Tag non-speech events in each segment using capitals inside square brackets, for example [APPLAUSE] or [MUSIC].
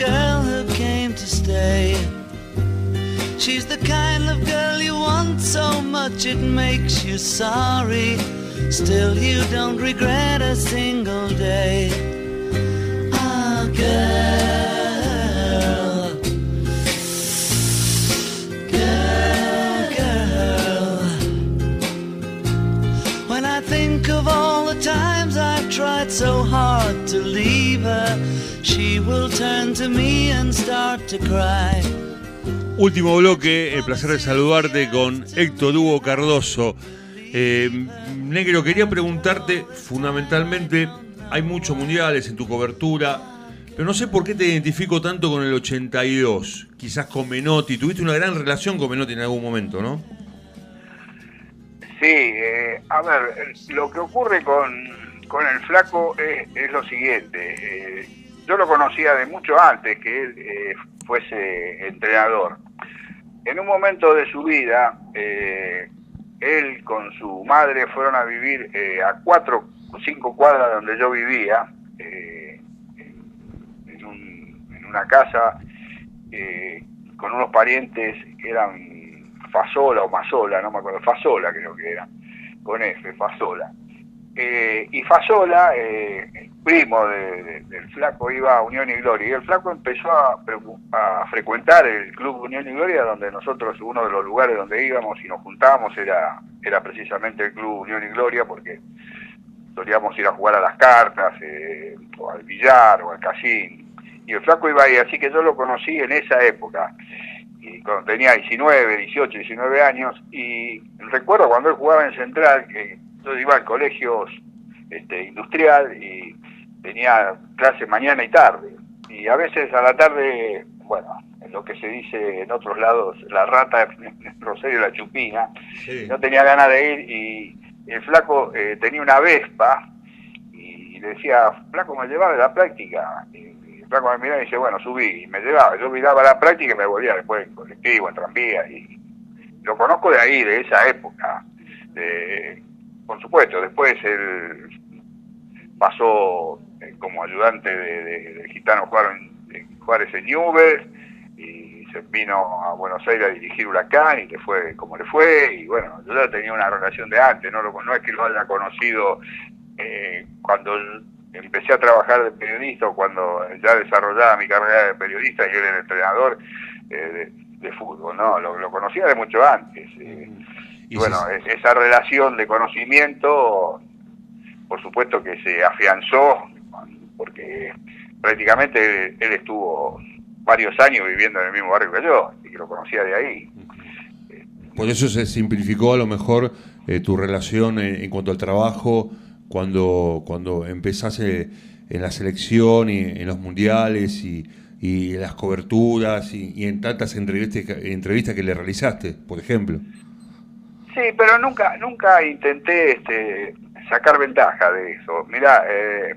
girl who came to stay. She's the kind of girl you want so much it makes you sorry. Still, you don't regret a single day. Think of all the times I've tried so hard to leave her, she will turn to me and start to cry. Último bloque, el placer de saludarte con Héctor Hugo Cardoso. Eh, negro, quería preguntarte, fundamentalmente, hay muchos mundiales en tu cobertura, pero no sé por qué te identifico tanto con el 82, quizás con Menotti. Tuviste una gran relación con Menotti en algún momento, ¿no? Sí, eh, a ver, lo que ocurre con, con el flaco es, es lo siguiente. eh, yo lo conocía de mucho antes que él eh, fuese entrenador. En un momento de su vida, eh, él con su madre fueron a vivir eh, a cuatro o cinco cuadras donde yo vivía, en, un- en una casa con unos parientes que eran Fasola o Mazola, no me acuerdo, Fasola creo que era, con F, Fasola. Eh, y Fasola, eh, primo de- de- del flaco, iba a Unión y Gloria, y el flaco empezó a frecuentar el club Unión y Gloria, donde nosotros, uno de los lugares donde íbamos y nos juntábamos era, era precisamente el club Unión y Gloria, porque solíamos ir a jugar a las cartas, eh, o al billar, o al casino. Y el flaco iba ahí, así que yo lo conocí en esa época, y cuando tenía 19, 18, 19 años, y recuerdo cuando él jugaba en Central, que yo iba al colegio este, industrial y tenía clase mañana y tarde, y a veces a la tarde, bueno, en lo que se dice en otros lados, la rata, [LAUGHS] Rosario la chupina, no tenía ganas de ir y el flaco eh, tenía una Vespa y le decía, flaco, me llevaba a la práctica. Y flaco me miraba y dice, bueno, subí y me llevaba. Yo miraba la práctica y me volvía después en colectivo, en tranvía. Y lo conozco de ahí, de esa época. De- por supuesto, después él pasó eh, como ayudante de, de- gitano Juárez, en- Juárez en Newell's y se vino a Buenos Aires a dirigir Huracán y le fue como le fue y bueno, yo ya tenía una relación de antes, no, lo- no es que lo haya conocido eh, cuando empecé a trabajar de periodista cuando ya desarrollaba mi carrera de periodista y él era entrenador eh, de, de fútbol, no, lo, lo conocía de mucho antes. eh. y bueno, es- esa relación de conocimiento, por supuesto que se afianzó, porque prácticamente él, él estuvo varios años viviendo en el mismo barrio que yo, y que lo conocía de ahí. Por eso se simplificó a lo mejor eh, tu relación en, en cuanto al trabajo cuando, cuando empezaste en la selección y en los mundiales y, en las coberturas y, en tantas entrevistas, entrevistas que le realizaste, por ejemplo. Sí, pero nunca nunca intenté este, sacar ventaja de eso. Mira, eh,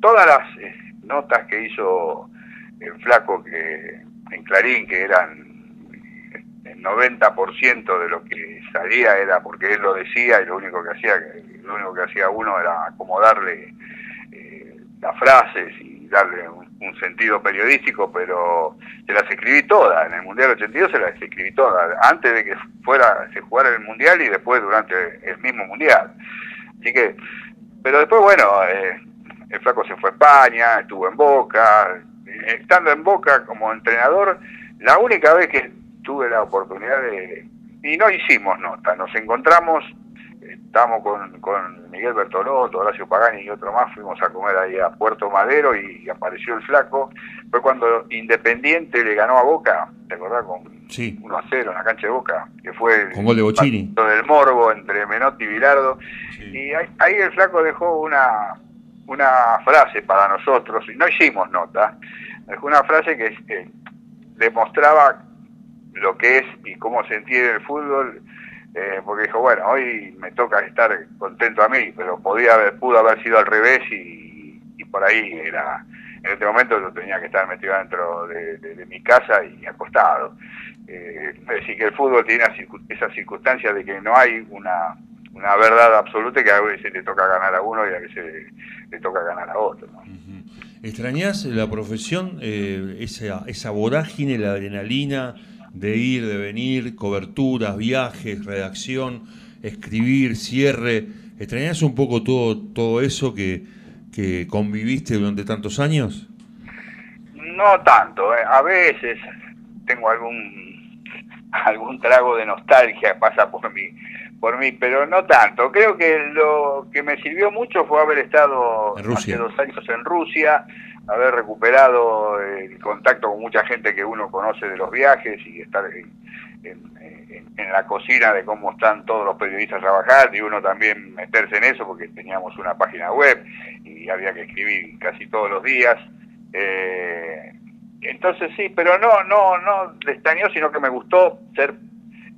todas las eh, notas que hizo el flaco que en Clarín, que eran eh, el 90% de lo que salía era porque él lo decía y lo único que hacía lo único que hacía uno era acomodarle eh, las frases y darle un, sentido periodístico, pero se las escribí todas. En el Mundial 82 se las escribí todas, antes de que fuera se jugara el Mundial y después durante el mismo Mundial. Así que, pero después, bueno, eh, el flaco se fue a España, estuvo en Boca. Estando en Boca como entrenador, la única vez que tuve la oportunidad de... Y no hicimos nota, nos encontramos estábamos con, con Miguel Bertolotto, Horacio Pagani y otro más, fuimos a comer ahí a Puerto Madero y apareció el flaco. Fue cuando Independiente le ganó a Boca, ¿te acordás? Con Sí. 1 a 0 en la cancha de Boca, que fue el Con gol de Bocini. partido del Morbo entre Menotti y Bilardo. Y ahí, ahí el flaco dejó una, una frase para nosotros, y no hicimos nota, dejó una frase que eh, demostraba lo que es y cómo se entiende el fútbol, eh, porque dijo, bueno, hoy me toca estar contento a mí, pero podía haber, pudo haber sido al revés y, y por ahí era, en este momento yo tenía que estar metido dentro de, mi casa y acostado. Eh, es decir, que el fútbol tiene esa circu- esa circunstancia de que no hay una, una verdad absoluta que a veces le toca ganar a uno y a veces le toca ganar a otro. ¿no? ¿Extrañás la profesión, eh, esa, esa vorágine, la adrenalina de ir, de venir, coberturas, viajes, redacción, escribir, cierre? ¿Extrañás un poco todo, todo eso que, que conviviste durante tantos años? No tanto, eh. a veces tengo algún [LAUGHS] algún trago de nostalgia pasa por mí por mí, pero no tanto. Creo que lo que me sirvió mucho fue haber estado hace dos años en Rusia, haber recuperado el contacto con mucha gente que uno conoce de los viajes y estar en, la cocina de cómo están todos los periodistas trabajando y uno también meterse en eso porque teníamos una página web y había que escribir casi todos los días. Eh, entonces sí, pero no, no, no extrañó, sino que me gustó ser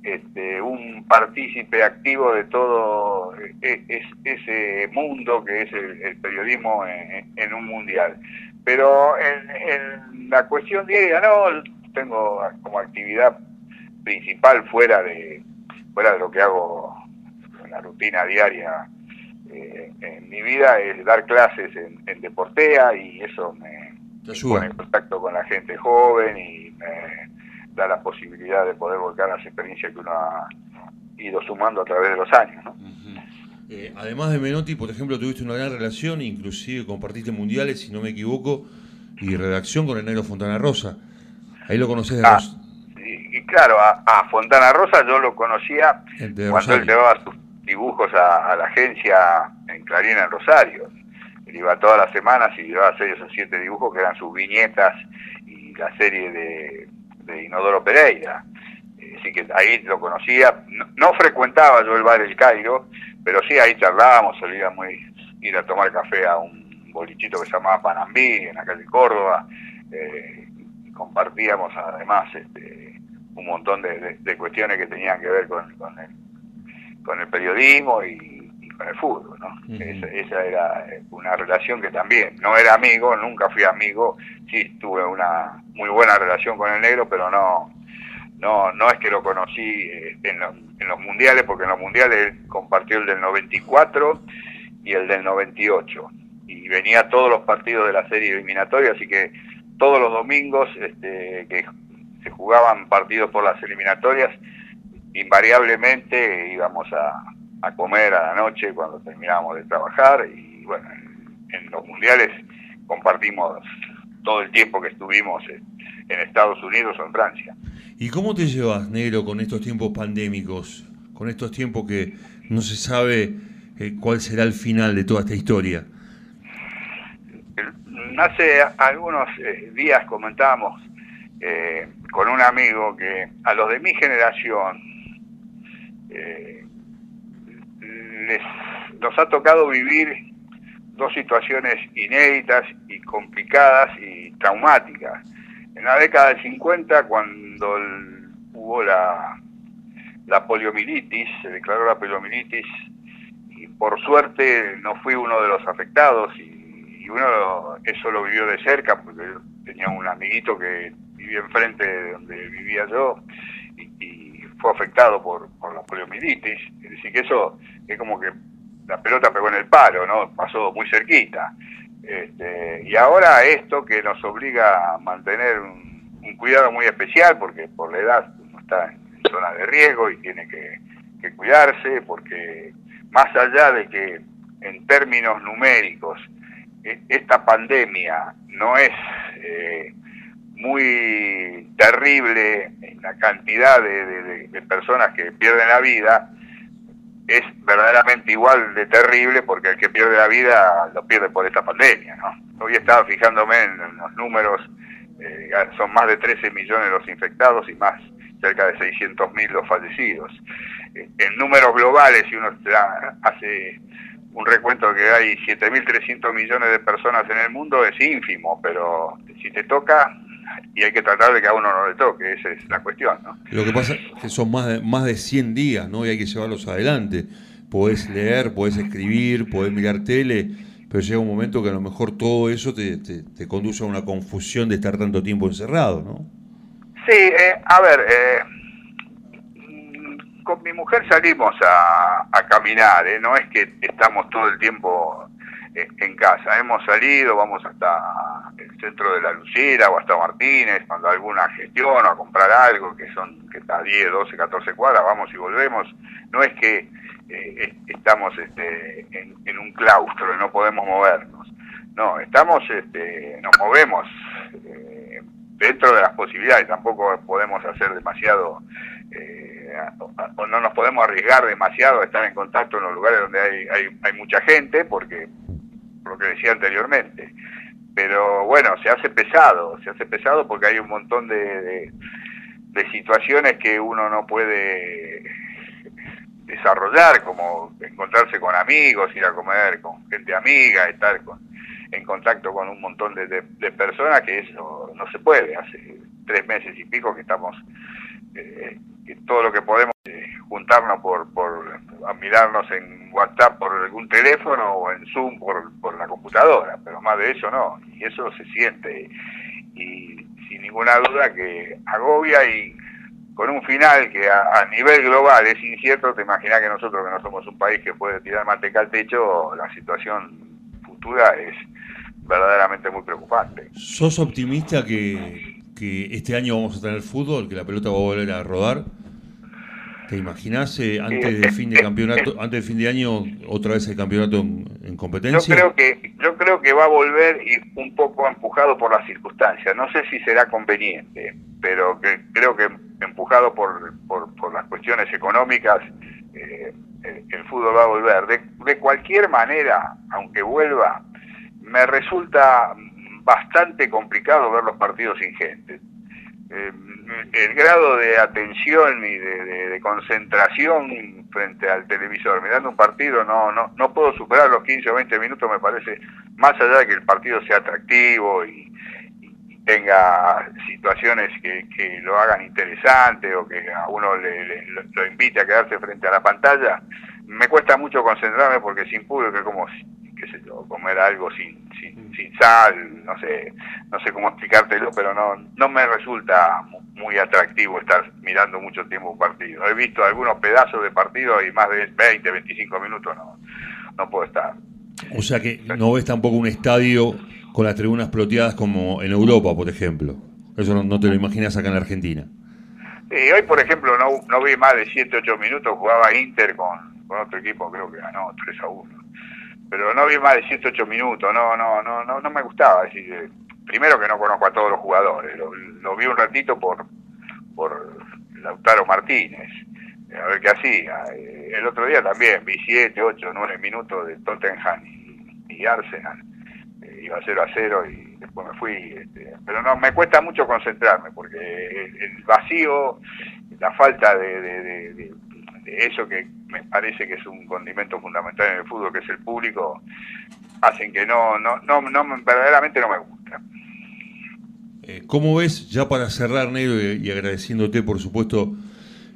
este, un partícipe activo de todo e, e, ese mundo que es el, periodismo en, un mundial. Pero en, la cuestión diaria no, tengo como actividad principal fuera de fuera de lo que hago en la rutina diaria eh, en mi vida es dar clases en, en Deportea y eso me, pone en contacto con la gente joven y me da la posibilidad de poder volcar las experiencias que uno ha ido sumando a través de los años. ¿no? Eh, además de Menotti, por ejemplo, tuviste una gran relación, inclusive compartiste mundiales, si no me equivoco, y redacción con el negro Fontana Rosa. Ahí lo conoces de ah, y, claro, a, Fontana Rosa yo lo conocía cuando él llevaba sus dibujos a, la agencia en Clarín en Rosario. Él iba todas las semanas y llevaba seis o siete dibujos que eran sus viñetas y la serie de de Inodoro Pereira. Eh, así que ahí lo conocía. No, frecuentaba yo el bar El Cairo, pero sí ahí charlábamos, solíamos ir a tomar café a un bolichito que se llamaba Panambí, en la calle Córdoba. Eh, compartíamos además este, un montón de, cuestiones que tenían que ver con el periodismo y, con el fútbol. ¿no? esa, esa, era una relación que también, no era amigo, nunca fui amigo, sí tuve una muy buena relación con el negro, pero no no no es que lo conocí eh, en, en los mundiales, porque en los mundiales él compartió el del 94 y el del 98. Y venía todos los partidos de la serie eliminatoria, así que todos los domingos este, que se jugaban partidos por las eliminatorias, invariablemente íbamos a, a comer a la noche cuando terminábamos de trabajar y bueno, en, los mundiales compartimos todo el tiempo que estuvimos en, Estados Unidos o en Francia. ¿Y cómo te llevas, Negro, con estos tiempos pandémicos, con estos tiempos que no se sabe eh, cuál será el final de toda esta historia? Hace algunos eh, días comentábamos eh, con un amigo que a los de mi generación nos ha tocado vivir dos situaciones inéditas y complicadas y traumáticas. En la década del 50, cuando hubo la, la poliomielitis, se declaró la poliomielitis, y por suerte no fui uno de los afectados, y, uno eso lo vivió de cerca, porque tenía un amiguito que vivía enfrente de donde vivía yo, y, fue afectado por, por la poliomielitis. Es decir, que eso es como que la pelota pegó en el palo, ¿no? Pasó muy cerquita. Este, y ahora esto que nos obliga a mantener un, cuidado muy especial, porque por la edad uno está en zona de riesgo y tiene que, cuidarse, porque más allá de que en términos numéricos e, esta pandemia no es eh, muy terrible en la cantidad de personas que pierden la vida, es verdaderamente igual de terrible porque el que pierde la vida lo pierde por esta pandemia. ¿no? Hoy estaba fijándome en, los números, eh, son más de 13 millones los infectados y más cerca de 600 mil los fallecidos. Eh, en números globales, si uno hace un recuento que hay 7.300 millones de personas en el mundo, es ínfimo, pero si te toca, y hay que tratar de que a uno no le toque, esa es la cuestión. ¿no? Lo que pasa es que son más de, más de 100 días ¿no? y hay que llevarlos adelante. Podés leer, podés escribir, podés mirar tele, pero llega un momento que a lo mejor todo eso te, te, conduce a una confusión de estar tanto tiempo encerrado, ¿no? Sí, eh, a ver, eh, con mi mujer salimos a, a caminar, ¿eh? no es que estamos todo el tiempo en casa, hemos salido, vamos hasta centro de la Lucera o hasta Martínez, cuando alguna gestión o a comprar algo que son que está a 10, 12, 14 cuadras, vamos y volvemos. No es que eh, estamos este, en, un claustro y no podemos movernos. No, estamos, este, nos movemos eh, dentro de las posibilidades. Tampoco podemos hacer demasiado eh, o no nos podemos arriesgar demasiado a estar en contacto en los lugares donde hay, hay mucha gente, porque lo que decía anteriormente. Pero bueno, se hace pesado, se hace pesado porque hay un montón de, de, situaciones que uno no puede desarrollar, como encontrarse con amigos, ir a comer con gente amiga, estar con, en contacto con un montón de, de, personas, que eso no se puede. Hace tres meses y pico que estamos, eh, que todo lo que podemos eh, juntarnos por, por mirarnos en WhatsApp por algún teléfono o en Zoom por, por la computadora, pero más de eso no, y eso se siente y sin ninguna duda que agobia y con un final que a, nivel global es incierto, te imaginas que nosotros que no somos un país que puede tirar manteca al techo, la situación futura es verdaderamente muy preocupante. ¿Sos optimista que, que este año vamos a tener fútbol, que la pelota va a volver a rodar? ¿Te imaginas eh, antes de fin de campeonato, antes de fin de año, otra vez el campeonato en, competencia? Yo creo que yo creo que va a volver y un poco empujado por las circunstancias. No sé si será conveniente, pero que, creo que empujado por, por, las cuestiones económicas, eh, el, fútbol va a volver. De, de cualquier manera, aunque vuelva, me resulta bastante complicado ver los partidos sin gente. Eh, el grado de atención y de, concentración frente al televisor mirando un partido no, no no puedo superar los 15 o 20 minutos me parece más allá de que el partido sea atractivo y, tenga situaciones que, lo hagan interesante o que a uno le, lo invite a quedarse frente a la pantalla me cuesta mucho concentrarme porque sin público es como qué sé yo, comer algo sin, sin, sin sal, no sé, no sé cómo explicártelo, pero no, no me resulta muy atractivo estar mirando mucho tiempo un partido. He visto algunos pedazos de partido y más de 20, 25 minutos no, no puedo estar. O sea que no ves tampoco un estadio con las tribunas ploteadas como en Europa, por ejemplo. Eso no, te lo imaginas acá en Argentina. Sí, hoy, por ejemplo, no, no vi más de 7, 8 minutos, jugaba Inter con, con otro equipo, creo que ganó 3 a 1 pero no vi más de 108 minutos, no, no, no, no, no me gustaba. Decir, primero que no conozco a todos los jugadores, lo, vi un ratito por, por Lautaro Martínez, a ver qué hacía. Eh, el otro día también vi 7, 8, 9 minutos de Tottenham y, Arsenal. Eh, iba 0 a 0 y después me fui. Este, pero no, me cuesta mucho concentrarme porque el, vacío, la falta de eso que me parece que es un condimento fundamental en el fútbol, que es el público, hacen que no, no, no, no verdaderamente no me gusta. Eh, ¿Cómo ves, ya para cerrar, Negro, y, agradeciéndote, por supuesto,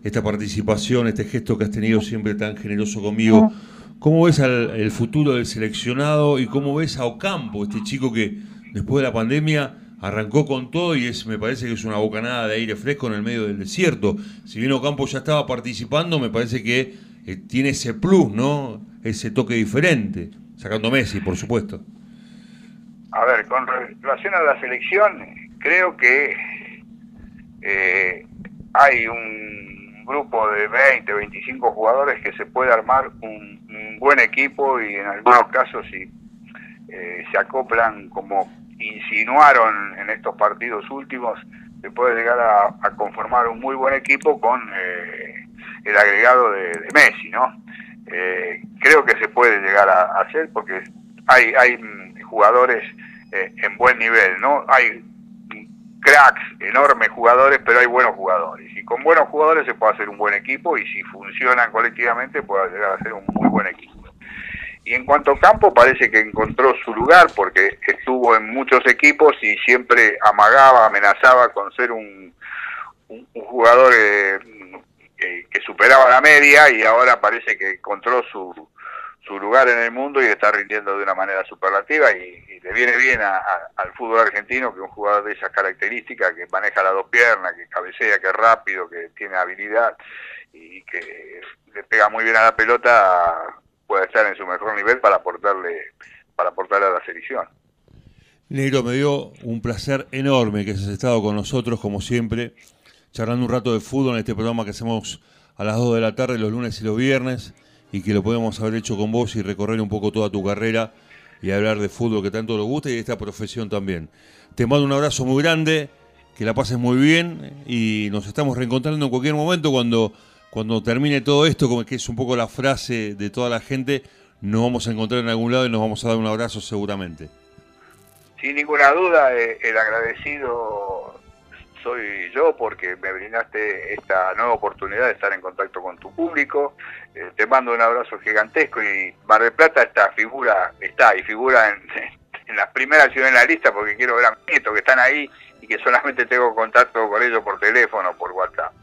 esta participación, este gesto que has tenido siempre tan generoso conmigo, ¿cómo ves el futuro del seleccionado y cómo ves a Ocampo, este chico que después de la pandemia arrancó con todo y es, me parece que es una bocanada de aire fresco en el medio del desierto. Si bien Ocampo ya estaba participando, me parece que eh, tiene ese plus, ¿no? Ese toque diferente, sacando Messi, por supuesto. A ver, con relación a la selección, creo que eh, hay un grupo de 20, 25 jugadores que se puede armar un, buen equipo y en algunos casos si eh, se acoplan como insinuaron en estos partidos últimos, se puede llegar a, conformar un muy buen equipo con eh, el agregado de, Messi, ¿no? Eh, creo que se puede llegar a, hacer porque hay, hay jugadores eh, en buen nivel, ¿no? Hay cracks, enormes jugadores, pero hay buenos jugadores. Y con buenos jugadores se puede hacer un buen equipo y si funcionan colectivamente puede llegar a ser un muy buen equipo. Y en cuanto a Campo, parece que encontró su lugar porque estuvo en muchos equipos y siempre amagaba, amenazaba con ser un, un, jugador eh, que, superaba la media y ahora parece que encontró su, su lugar en el mundo y está rindiendo de una manera superlativa y, le viene bien al fútbol argentino que un jugador de esas características, que maneja las dos piernas, que cabecea, que es rápido, que tiene habilidad y que le pega muy bien a la pelota, pueda estar en su mejor nivel para aportarle para aportarle a la selección. Negro, me dio un placer enorme que hayas estado con nosotros, como siempre, charlando un rato de fútbol en este programa que hacemos a las 2 de la tarde los lunes y los viernes y que lo podemos haber hecho con vos y recorrer un poco toda tu carrera y hablar de fútbol que tanto nos gusta y de esta profesión también. Te mando un abrazo muy grande, que la pases muy bien y nos estamos reencontrando en cualquier momento cuando, cuando termine todo esto, como que es un poco la frase de toda la gente, nos vamos a encontrar en algún lado y nos vamos a dar un abrazo seguramente. Sin ninguna duda, eh, el agradecido soy yo porque me brindaste esta nueva oportunidad de estar en contacto con tu público. Eh, te mando un abrazo gigantesco y Mar del Plata esta figura está y figura [LAUGHS] en, las primeras ciudades en la lista porque quiero ver a mis nietos que están ahí y que solamente tengo contacto con ellos por teléfono, por WhatsApp.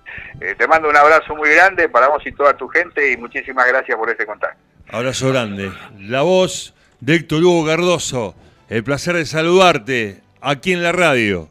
Eh, te mando un abrazo muy grande para vos y toda tu gente y muchísimas gracias por este contacto. Abrazo grande. La voz de Héctor Hugo Cardoso. El placer de saludarte aquí en la radio.